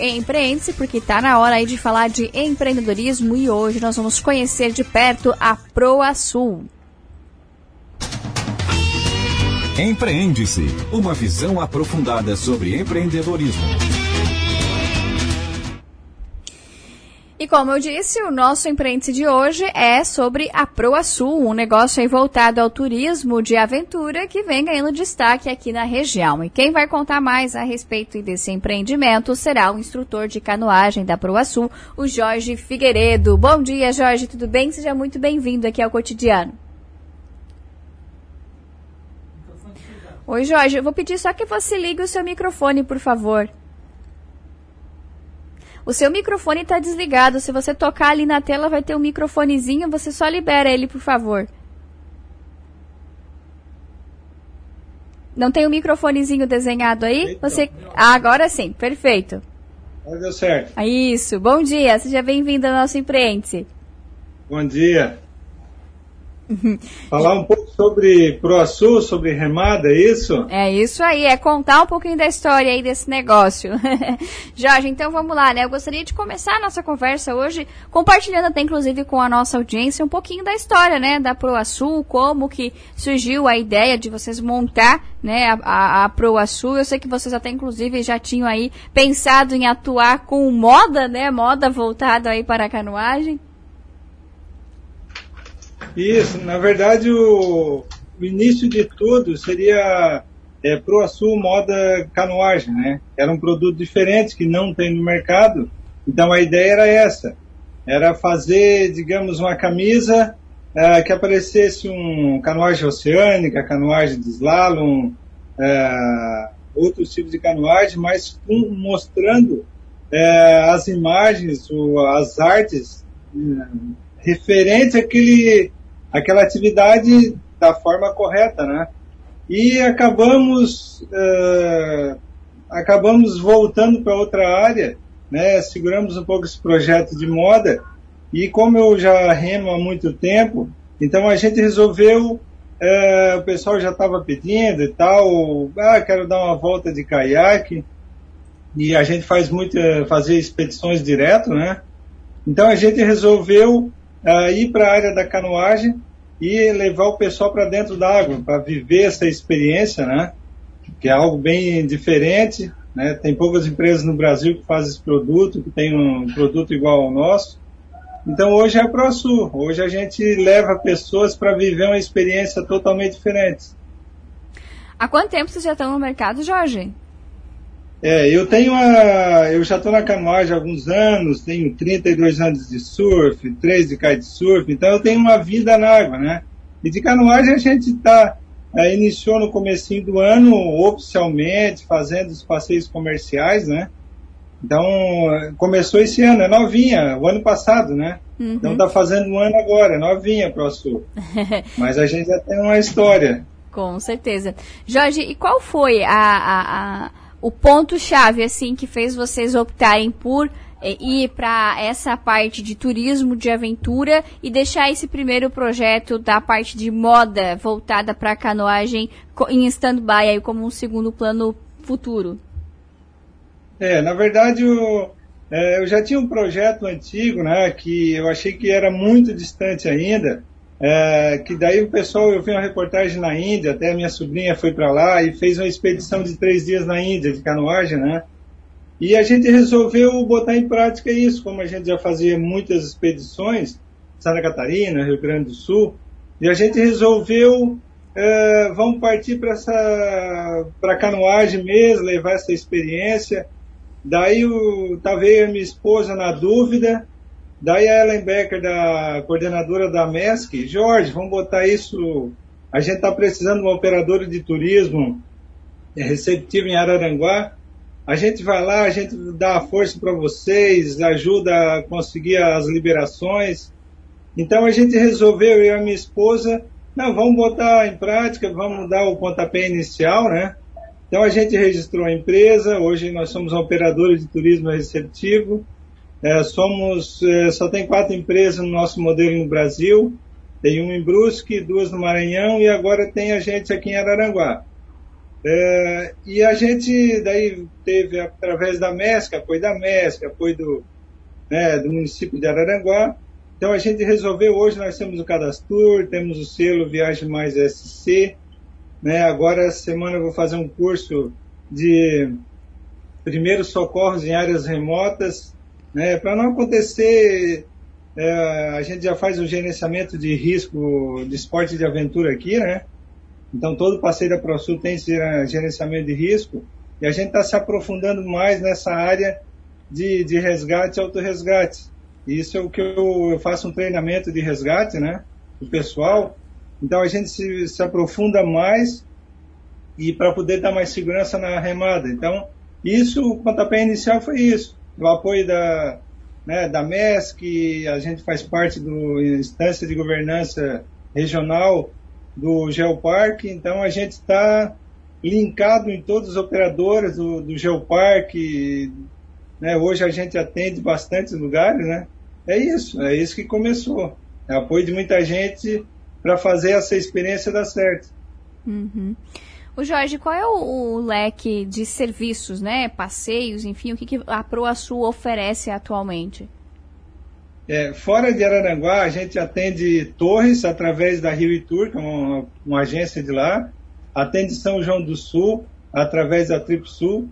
Empreende-se, porque está na hora aí de falar de empreendedorismo e hoje nós vamos conhecer de perto a ProAsul. Empreende-se, uma visão aprofundada sobre empreendedorismo. E como eu disse, o nosso empreende de hoje é sobre a ProAsul, um negócio voltado ao turismo de aventura que vem ganhando destaque aqui na região. E quem vai contar mais a respeito desse empreendimento será o instrutor de canoagem da ProAsul, o Jorge Figueiredo. Bom dia, Jorge, tudo bem? Seja muito bem-vindo aqui ao Cotidiano. Oi, Jorge, eu vou pedir só que você ligue o seu microfone, por favor. O seu microfone está desligado. Se você tocar ali na tela, vai ter um microfonezinho. Você só libera ele, por favor. Não tem um microfonezinho desenhado aí? Então, você... Ah, agora sim, perfeito. Agora deu certo. Isso. Bom dia, seja bem-vindo ao nosso Empreende. Bom dia. Falar um pouco sobre ProAçu, sobre remada, é isso? É isso aí, é contar um pouquinho da história aí desse negócio. Jorge, então vamos lá, né? Eu gostaria de começar a nossa conversa hoje compartilhando até inclusive com a nossa audiência um pouquinho da história, né, da ProAçu, como que surgiu a ideia de vocês montar, né, a, a, ProAçu. Eu sei que vocês até inclusive já tinham aí pensado em atuar com moda, né, moda voltada aí para a canoagem. Isso, na verdade o, o início de tudo seria é, ProAçu Moda Canoagem, né? Era um produto diferente que não tem no mercado. Então a ideia era essa, era fazer, digamos, uma camisa é, que aparecesse um canoagem oceânica, canoagem de slalom, é, outros tipos de canoagem, mas mostrando é, as imagens, as artes é, referentes àquele aquela atividade da forma correta, né? E acabamos uh, acabamos voltando para outra área, né? Seguramos um pouco esse projeto de moda e como eu já remo há muito tempo, então a gente resolveu uh, o pessoal já estava pedindo e tal, ah, quero dar uma volta de caiaque e a gente faz muito fazer expedições direto, né? Então a gente resolveu ir para a área da canoagem e levar o pessoal para dentro da água, para viver essa experiência, né? Que é algo bem diferente, né? Tem poucas empresas no Brasil que fazem esse produto, que tem um produto igual ao nosso. Então hoje é a ProSul, hoje a gente leva pessoas para viver uma experiência totalmente diferente. Há quanto tempo vocês já estão no mercado, Jorge? É, eu tenho a, eu já estou na canoagem há alguns anos, tenho 32 anos de surf, 3 de kitesurf, então eu tenho uma vida na água, né? E de canoagem a gente tá, é, iniciou no comecinho do ano, oficialmente, fazendo os passeios comerciais, né? Então, começou esse ano, é novinha, o ano passado, né? Uhum. Então tá fazendo um ano agora, é novinha pro Sul. Mas a gente já tem uma história. Com certeza. Jorge, e qual foi a, a, a o ponto-chave, assim, que fez vocês optarem por é, ir para essa parte de turismo de aventura e deixar esse primeiro projeto da parte de moda voltada para canoagem em stand-by aí como um segundo plano futuro? É, na verdade eu, é, eu já tinha um projeto antigo, né, que eu achei que era muito distante ainda, é, que daí o pessoal, eu vi uma reportagem na Índia, até minha sobrinha foi para lá e fez uma expedição de três dias na Índia, de canoagem, né? E a gente resolveu botar em prática isso, como a gente já fazia muitas expedições, Santa Catarina, Rio Grande do Sul, e a gente resolveu, é, vamos partir para essa, para canoagem mesmo, levar essa experiência. Daí o, talvez a minha esposa na dúvida, Daí a Ellen Becker, da coordenadora da MESC, Jorge, vamos botar isso. A gente está precisando de uma operadora de turismo receptiva em Araranguá. A gente vai lá, a gente dá a força para vocês, ajuda a conseguir as liberações. Então a gente resolveu, eu e a minha esposa, não, vamos botar em prática, vamos dar o pontapé inicial, né? Então a gente registrou a empresa, hoje nós somos operadores de turismo receptivo. É, somos, é, só tem quatro empresas no nosso modelo no Brasil, tem uma em Brusque, duas no Maranhão e agora tem a gente aqui em Araranguá. É, e a gente daí teve, através da MESC, apoio da MESC, apoio do, né, do município de Araranguá, então a gente resolveu, hoje nós temos o Cadastur, temos o selo Viagem Mais SC, né, agora essa semana eu vou fazer um curso de primeiros socorros em áreas remotas, né, para não acontecer, é, a gente já faz o gerenciamento de risco de esporte de aventura aqui, né, então, todo passeio da ProSul tem gerenciamento de risco e a gente está se aprofundando mais nessa área de, de resgate e autorresgate. Isso é o que eu, eu, faço um treinamento de resgate, né, do pessoal. Então, a gente se, se aprofunda mais e para poder dar mais segurança na remada. Então, isso, o pontapé inicial foi isso. O apoio da, né, da MESC, a gente faz parte do instância de governança regional do Geoparque, então a gente está linkado em todos os operadores do, do Geoparque, né? hoje a gente atende bastante lugares, né? É isso, é isso que começou. É apoio de muita gente para fazer essa experiência dar certo. Uhum. O Jorge, qual é o, o, leque de serviços, né? Passeios, enfim, o que, que a ProAçu oferece atualmente? É, fora de Araranguá, a gente atende Torres através da Rio Tour, que é uma, uma, agência de lá, atende São João do Sul através da Trip Sul,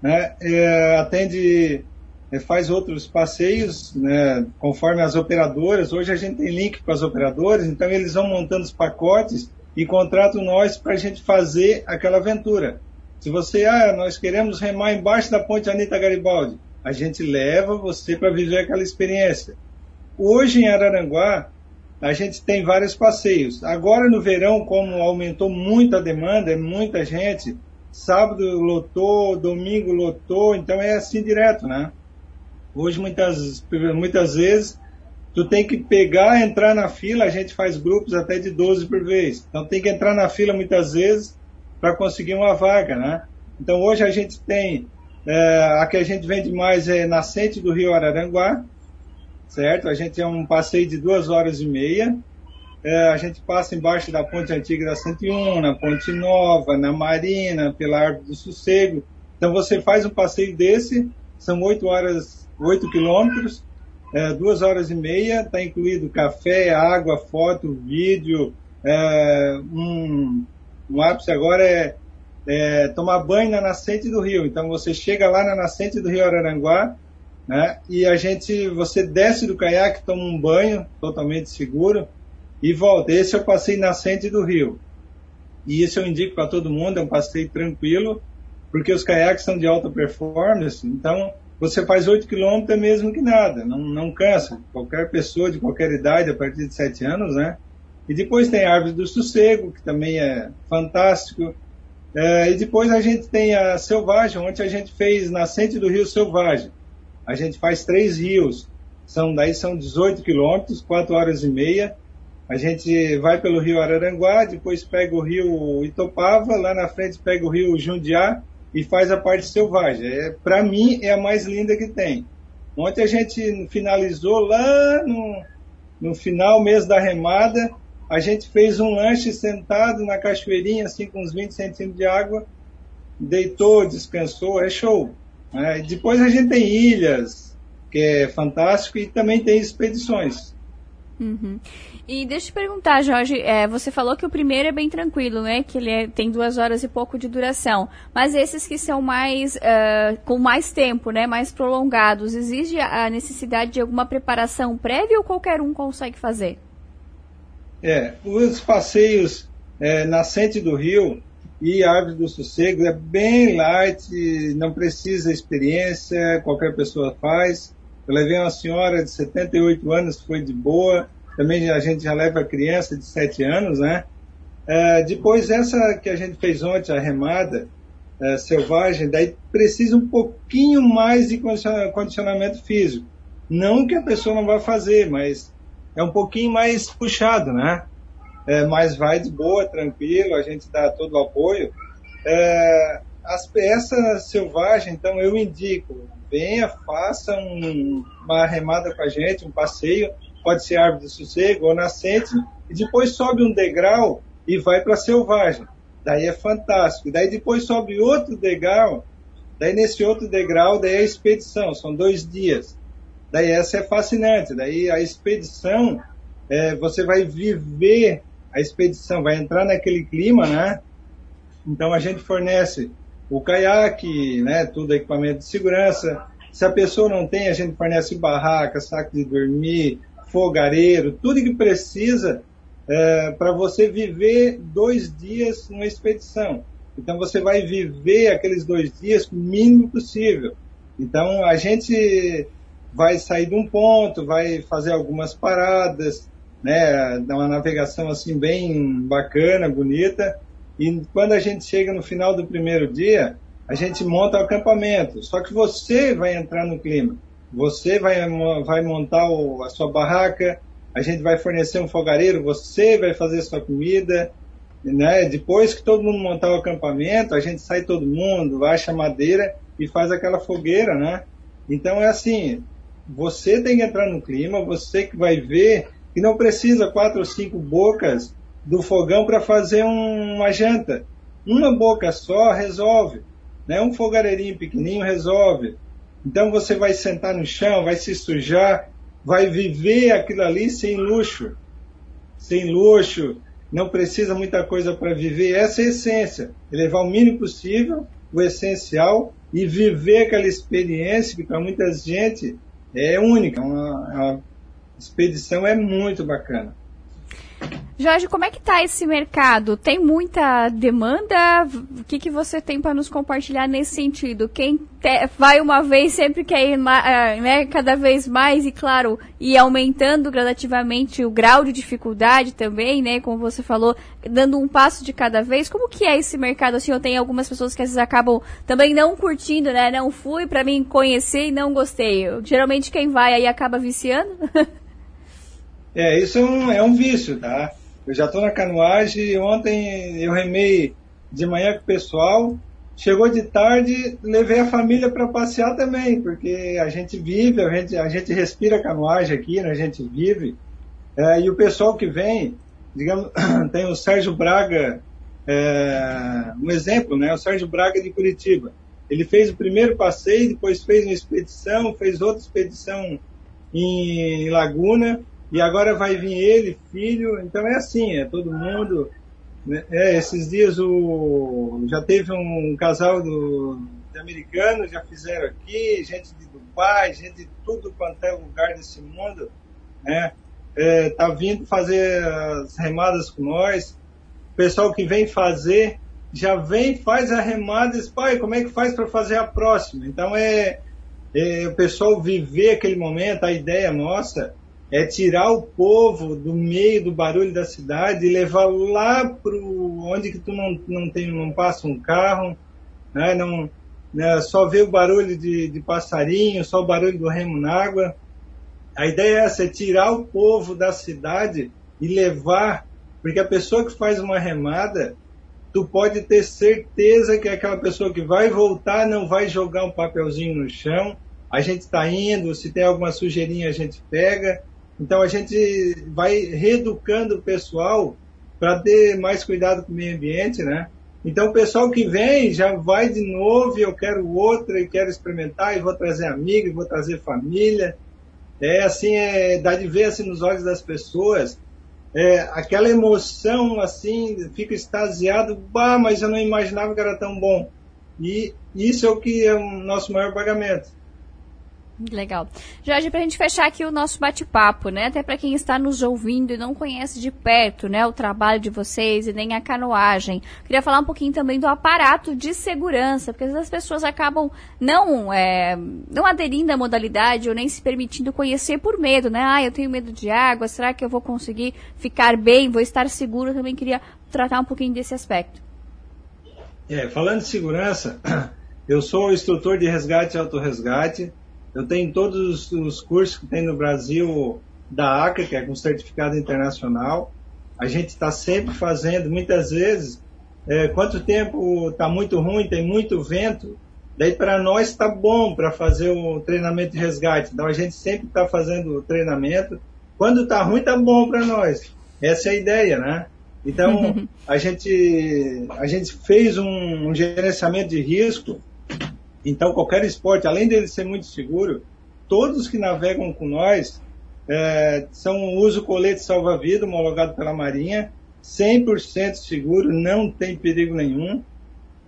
né? É, atende, é, faz outros passeios, né? conforme as operadoras. Hoje a gente tem link com as operadoras, então eles vão montando os pacotes e contratam nós para a gente fazer aquela aventura. Se você, ah, nós queremos remar embaixo da ponte Anitta Garibaldi, a gente leva você para viver aquela experiência. Hoje em Araranguá, a gente tem vários passeios. Agora no verão, como aumentou muito a demanda, é muita gente, sábado lotou, domingo lotou, então é assim direto, né? Hoje muitas, muitas vezes tu tem que pegar, entrar na fila, a gente faz grupos até de 12 por vez. Então tem que entrar na fila muitas vezes para conseguir uma vaga, né? Então hoje a gente tem, é, a que a gente vende mais é Nascente do Rio Araranguá, certo? A gente é um passeio de duas horas e meia. É, a gente passa embaixo da ponte antiga da 101, na ponte nova, na Marina, pela Árvore do Sossego. Então você faz um passeio desse, são oito horas, oito quilômetros, é, duas horas e meia, está incluído café, água, foto, vídeo, é, um, um ápice agora é, é tomar banho na nascente do rio. Então você chega lá na nascente do rio Araranguá, né? E a gente, você desce do caiaque, toma um banho totalmente seguro e volta. Esse eu passei nascente do rio. E isso eu indico para todo mundo, é um passeio tranquilo, porque os caiaques são de alta performance, então você faz 8 km é mesmo que nada, não, não cansa. Qualquer pessoa de qualquer idade, a partir de 7 anos, né? E depois tem a Árvore do Sossego, que também é fantástico. É, e depois a gente tem a Selvagem, onde a gente fez Nascente do Rio Selvagem a gente faz três rios, são daí são 18 quilômetros, 4 horas e meia. A gente vai pelo rio Araranguá, depois pega o rio Itopava, lá na frente pega o rio Jundiá e faz a parte selvagem. É, Para mim é a mais linda que tem. Ontem a gente finalizou lá no, no final mês da remada, a gente fez um lanche sentado na cachoeirinha, assim com uns 20 centímetros de água, deitou, descansou, é show. É, depois a gente tem ilhas, que é fantástico, e também tem expedições. Uhum. E deixa eu te perguntar, Jorge, é, você falou que o primeiro é bem tranquilo, né? Que ele é, tem duas horas e pouco de duração. Mas esses que são mais uh, com mais tempo, né? Mais prolongados, exige a necessidade de alguma preparação prévia ou qualquer um consegue fazer? É, os passeios é, nascente do rio, e Árvore do Sossego é bem light, não precisa experiência, qualquer pessoa faz. Eu levei uma senhora de 78 anos, foi de boa. Também a gente já leva criança de 7 anos, né? É, depois essa que a gente fez ontem, a remada é, selvagem, daí precisa um pouquinho mais de condicionamento físico. Não que a pessoa não vá fazer, mas é um pouquinho mais puxado, né? é, mas vai de boa, tranquilo, a gente dá todo o apoio. É, as peças selvagens, então eu indico, venha, faça um, uma remada com a gente, um passeio, pode ser árvore de sossego ou nascente, e depois sobe um degrau e vai para selvagem. daí é fantástico. Daí depois sobe outro degrau, daí nesse outro degrau, daí é a expedição, são dois dias. Daí essa é fascinante, daí a expedição, é, você vai viver a expedição, vai entrar naquele clima, né? Então a gente fornece o caiaque, né, tudo equipamento de segurança. Se a pessoa não tem, a gente fornece barraca, saco de dormir, fogareiro, tudo que precisa é, para você viver dois dias numa expedição. Então você vai viver aqueles dois dias o mínimo possível. Então a gente vai sair de um ponto, vai fazer algumas paradas, né, dar uma navegação assim bem bacana, bonita. E quando a gente chega no final do primeiro dia, a gente monta o acampamento. Só que você vai entrar no clima. Você vai, vai montar o, a sua barraca, a gente vai fornecer um fogareiro, você vai fazer sua comida, né? Depois que todo mundo montar o acampamento, a gente sai todo mundo, acha madeira e faz aquela fogueira, né? Então é assim, você tem que entrar no clima, você que vai ver que não precisa quatro ou cinco bocas do fogão para fazer um, uma janta. Uma boca só resolve. Né? Um fogareirinho pequenininho resolve. Então você vai sentar no chão, vai se sujar, vai viver aquilo ali sem luxo. Sem luxo, não precisa muita coisa para viver. Essa é a essência. Levar o mínimo possível, o essencial, e viver aquela experiência que para muita gente é única. Uma, a expedição é muito bacana. Jorge, como é que está esse mercado? Tem muita demanda? O que, que você tem para nos compartilhar nesse sentido? Quem te, vai uma vez sempre quer ir uh, né, cada vez mais e, claro, e aumentando gradativamente o grau de dificuldade também, né? Como você falou, dando um passo de cada vez. Como que é esse mercado? Assim, eu tenho algumas pessoas que às vezes acabam também não curtindo, né? Não fui para mim conhecer e não gostei. Eu, geralmente quem vai aí acaba viciando. é, isso é um, é um vício, tá? Eu já estou na canoagem. Ontem eu remei de manhã com o pessoal. Chegou de tarde, levei a família para passear também, porque a gente vive, a gente, a gente respira canoagem aqui, né? a gente vive. É, e o pessoal que vem, digamos, tem o Sérgio Braga, é, um exemplo, né? O Sérgio Braga de Curitiba. Ele fez o primeiro passeio, depois fez uma expedição, fez outra expedição em Laguna, e agora vai vir ele, filho, então é assim, é todo mundo. Né? É, esses dias o, já teve um, casal do, de americanos, já fizeram aqui, gente de Dubai, gente de tudo quanto é lugar desse mundo, né? É, tá vindo fazer as remadas com nós. O pessoal que vem fazer já vem, faz a remada e diz, pai, como é que faz para fazer a próxima? Então é, é o pessoal viver aquele momento, a ideia nossa é tirar o povo do meio do barulho da cidade e levar lá para onde que tu não, não tem não passa um carro, né? não né? só vê o barulho de, de passarinho, só o barulho do remo na água. A ideia é essa, é tirar o povo da cidade e levar, porque a pessoa que faz uma remada, tu pode ter certeza que aquela pessoa que vai voltar não vai jogar um papelzinho no chão. A gente está indo, se tem alguma sujeirinha a gente pega, então a gente vai reeducando o pessoal para ter mais cuidado com o meio ambiente, né? Então o pessoal que vem já vai de novo eu quero outra e quero experimentar e vou trazer amigo e vou trazer família. É assim, é, dá de ver assim nos olhos das pessoas, é, aquela emoção assim, fica extasiado, bah, mas eu não imaginava que era tão bom. E isso é o que é o nosso maior pagamento. Legal. Jorge, para a gente fechar aqui o nosso bate-papo, né? Até para quem está nos ouvindo e não conhece de perto, né, o trabalho de vocês e nem a canoagem, queria falar um pouquinho também do aparato de segurança, porque às vezes as pessoas acabam não, é, não aderindo à modalidade ou nem se permitindo conhecer por medo, né? Ah, eu tenho medo de água, será que eu vou conseguir ficar bem, vou estar seguro? Também queria tratar um pouquinho desse aspecto. É, falando de segurança, eu sou instrutor de resgate e autorresgate, eu tenho todos os cursos que tem no Brasil da ACA, que é com certificado internacional. A gente está sempre fazendo, muitas vezes, é, quanto tempo está muito ruim, tem muito vento, daí para nós está bom para fazer o treinamento de resgate. Então a gente sempre está fazendo o treinamento. Quando está ruim, está bom para nós. Essa é a ideia, né? Então, a gente, a gente fez um, um gerenciamento de risco. Então, qualquer esporte, além dele ser muito seguro, todos que navegam com nós é, são uso colete salva-vida homologado pela Marinha, 100% seguro, não tem perigo nenhum.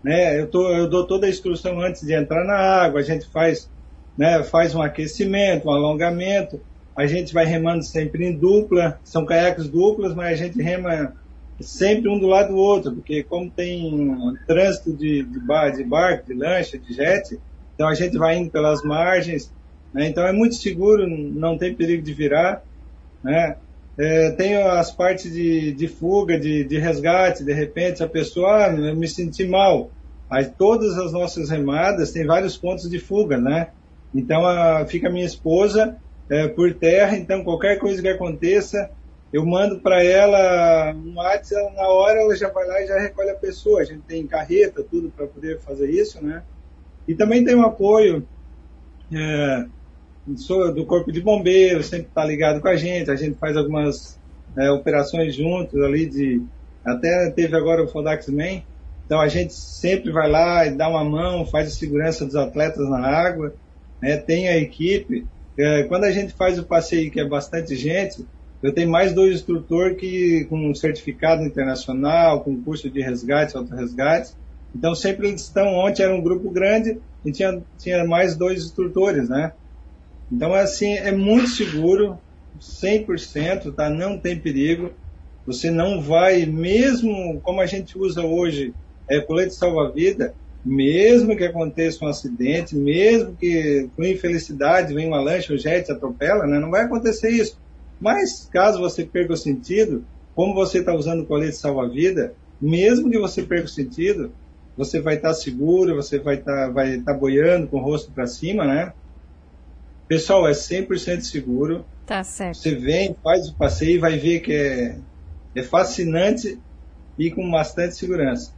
Né? Eu, tô, eu dou toda a instrução antes de entrar na água, a gente faz, né, faz um aquecimento, um alongamento, a gente vai remando sempre em dupla, são caiaques duplas, mas a gente rema sempre um do lado do outro, porque como tem trânsito de, de, bar, de barco, de lancha, de jet, então a gente vai indo pelas margens, né? então é muito seguro, não tem perigo de virar, né? É, tem as partes de, de fuga, de, de, resgate, de repente a pessoa, ah, eu me senti mal. Aí todas as nossas remadas têm vários pontos de fuga, né? Então a, fica a minha esposa é, por terra, então qualquer coisa que aconteça, eu mando para ela um WhatsApp, na hora ela já vai lá e já recolhe a pessoa. A gente tem carreta, tudo para poder fazer isso, né? E também tem um apoio é, do Corpo de Bombeiros, sempre está ligado com a gente, a gente faz algumas é, operações juntos ali de. Até teve agora o Fodax Man, então a gente sempre vai lá e dá uma mão, faz a segurança dos atletas na água, né? tem a equipe. É, quando a gente faz o passeio, que é bastante gente, eu tenho mais dois instrutores que com certificado internacional, com curso de resgate, auto-resgate. Então sempre eles estão, ontem era um grupo grande e tinha, tinha mais dois instrutores, né? Então assim, é muito seguro, 100%, tá? Não tem perigo. Você não vai, mesmo como a gente usa hoje, é colete salva-vida, mesmo que aconteça um acidente, mesmo que com infelicidade venha uma lancha, o jet atropela, né? não vai acontecer isso. Mas caso você perca o sentido, como você está usando o colete salva-vida, mesmo que você perca o sentido, você vai estar tá seguro, você vai estar tá, vai tá boiando com o rosto para cima, né? Pessoal, é 100% seguro. Tá certo. Você vem, faz o passeio e vai ver que é, é fascinante e com bastante segurança.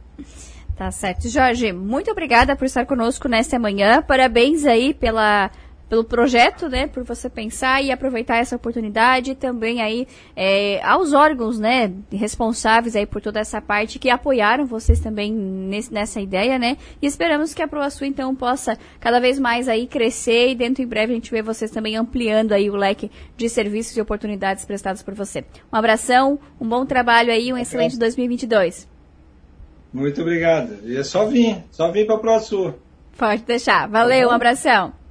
Tá certo. Jorge, muito obrigada por estar conosco nesta manhã. Parabéns aí pela pelo projeto, né, por você pensar e aproveitar essa oportunidade também aí é, aos órgãos, né, responsáveis aí por toda essa parte que apoiaram vocês também nesse, nessa ideia, né, e esperamos que a ProAçu então possa cada vez mais aí crescer e dentro em breve a gente vê vocês também ampliando aí o leque de serviços e oportunidades prestados por você. Um abração, um bom trabalho aí, um excelente 2022. Muito obrigado. E é só vir, só vir para o ProSur. Pode deixar. Valeu, tá um abração.